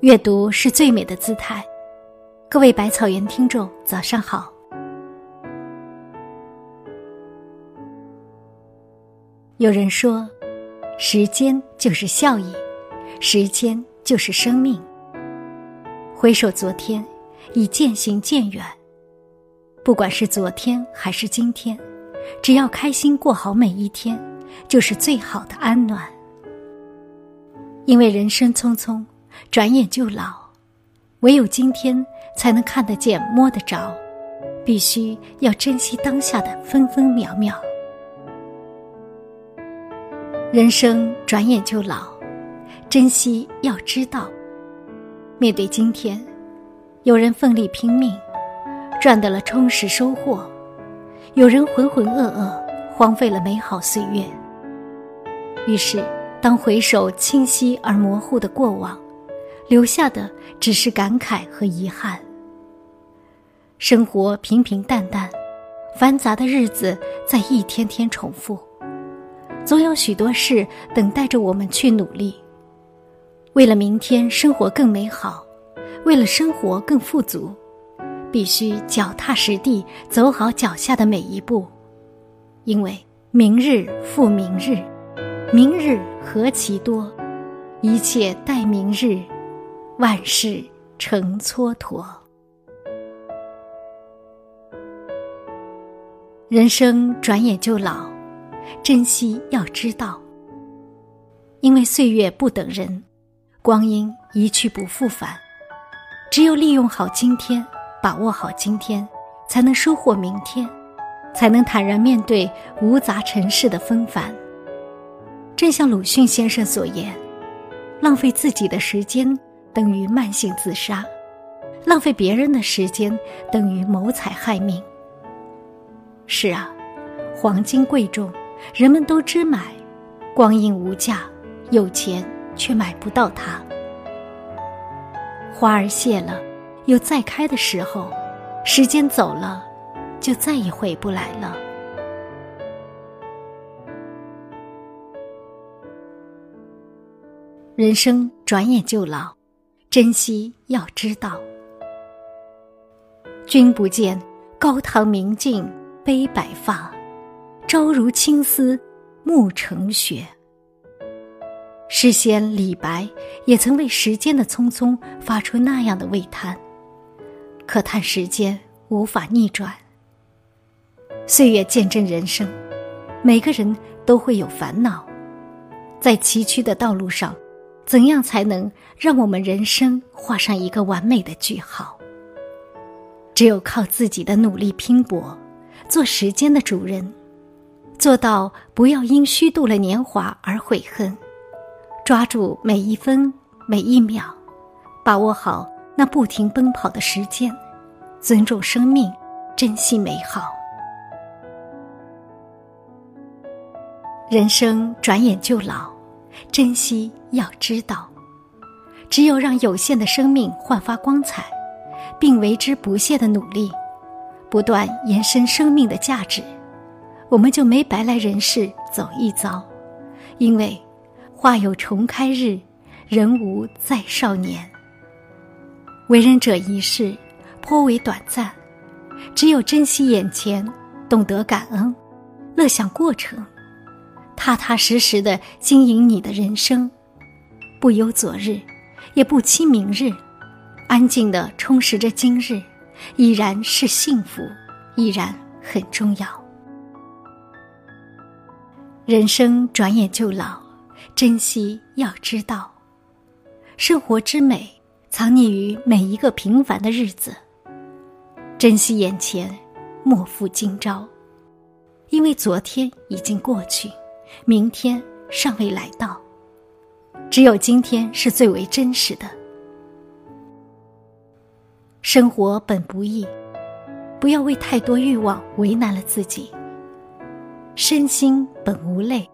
阅读是最美的姿态。各位百草园听众，早上好。有人说，时间就是效益，时间就是生命。回首昨天，已渐行渐远。不管是昨天还是今天，只要开心过好每一天，就是最好的安暖。因为人生匆匆。转眼就老，唯有今天才能看得见、摸得着，必须要珍惜当下的分分秒秒。人生转眼就老，珍惜要知道。面对今天，有人奋力拼命，赚得了充实收获；有人浑浑噩噩，荒废了美好岁月。于是，当回首清晰而模糊的过往。留下的只是感慨和遗憾。生活平平淡淡，繁杂的日子在一天天重复，总有许多事等待着我们去努力。为了明天生活更美好，为了生活更富足，必须脚踏实地走好脚下的每一步。因为明日复明日，明日何其多，一切待明日。万事成蹉跎，人生转眼就老，珍惜要知道。因为岁月不等人，光阴一去不复返。只有利用好今天，把握好今天，才能收获明天，才能坦然面对无杂尘世的纷繁。正像鲁迅先生所言：“浪费自己的时间。”等于慢性自杀，浪费别人的时间等于谋财害命。是啊，黄金贵重，人们都知买；光阴无价，有钱却买不到它。花儿谢了，有再开的时候；时间走了，就再也回不来了。人生转眼就老。珍惜要知道，君不见，高堂明镜悲白发，朝如青丝暮成雪。诗仙李白也曾为时间的匆匆发出那样的喟叹，可叹时间无法逆转。岁月见证人生，每个人都会有烦恼，在崎岖的道路上。怎样才能让我们人生画上一个完美的句号？只有靠自己的努力拼搏，做时间的主人，做到不要因虚度了年华而悔恨，抓住每一分每一秒，把握好那不停奔跑的时间，尊重生命，珍惜美好。人生转眼就老。珍惜要知道，只有让有限的生命焕发光彩，并为之不懈的努力，不断延伸生命的价值，我们就没白来人世走一遭。因为花有重开日，人无再少年。为人者一世颇为短暂，只有珍惜眼前，懂得感恩，乐享过程。踏踏实实的经营你的人生，不忧昨日，也不期明日，安静的充实着今日，已然是幸福，依然很重要。人生转眼就老，珍惜要知道，生活之美藏匿于每一个平凡的日子。珍惜眼前，莫负今朝，因为昨天已经过去。明天尚未来到，只有今天是最为真实的。生活本不易，不要为太多欲望为难了自己。身心本无累，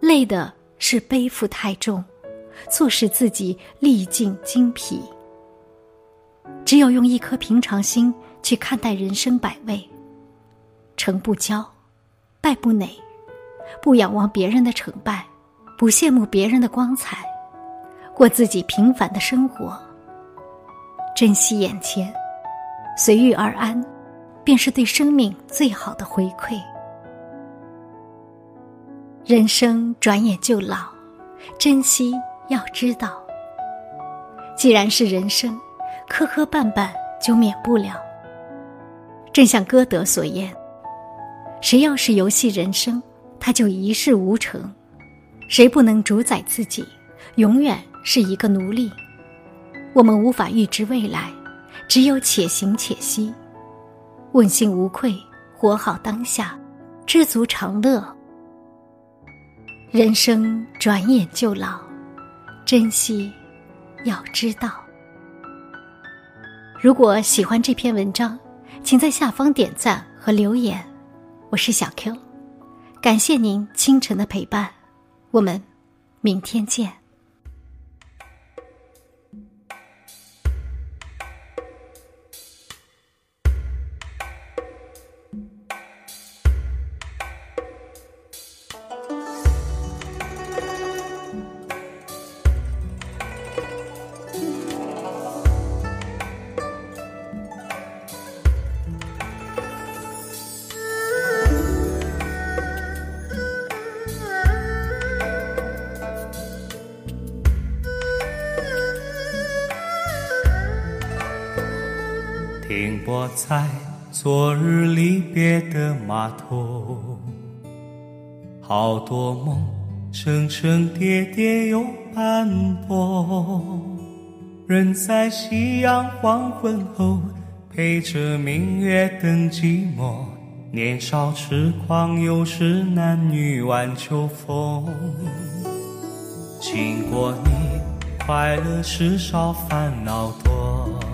累的是背负太重，促使自己历尽精疲。只有用一颗平常心去看待人生百味，成不骄，败不馁。不仰望别人的成败，不羡慕别人的光彩，过自己平凡的生活，珍惜眼前，随遇而安，便是对生命最好的回馈。人生转眼就老，珍惜要知道。既然是人生，磕磕绊绊就免不了。正像歌德所言：“谁要是游戏人生，他就一事无成；谁不能主宰自己，永远是一个奴隶。”我们无法预知未来，只有且行且惜，问心无愧，活好当下，知足常乐。人生转眼就老，珍惜要知道。如果喜欢这篇文章，请在下方点赞和留言。我是小 Q，感谢您清晨的陪伴，我们明天见。停泊在昨日离别的码头，好多梦层层叠叠又斑驳，人在夕阳黄昏后，陪着明月等寂寞。年少痴狂，有时男女晚秋风。经过你，快乐时少，烦恼多。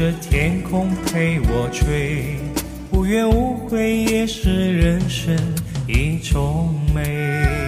着天空陪我追，无怨无悔也是人生一种美。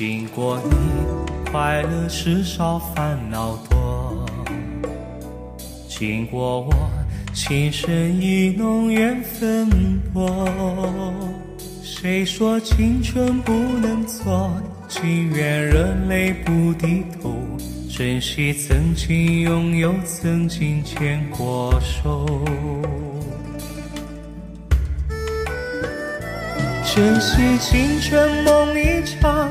经过你，快乐时少，烦恼多。经过我，情深意浓，缘分薄。谁说青春不能错？情愿热泪不低头，珍惜曾经拥有，曾经牵过手。珍惜青春梦一场。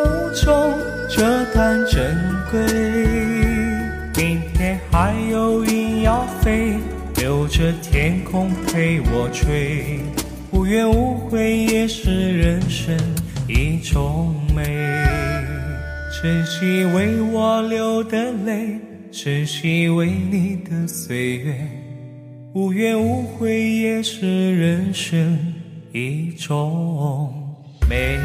这段珍贵，明天还有云要飞，留着天空陪我追，无怨无悔也是人生一种美。珍惜为我流的泪，珍惜为你的岁月，无怨无悔也是人生一种美。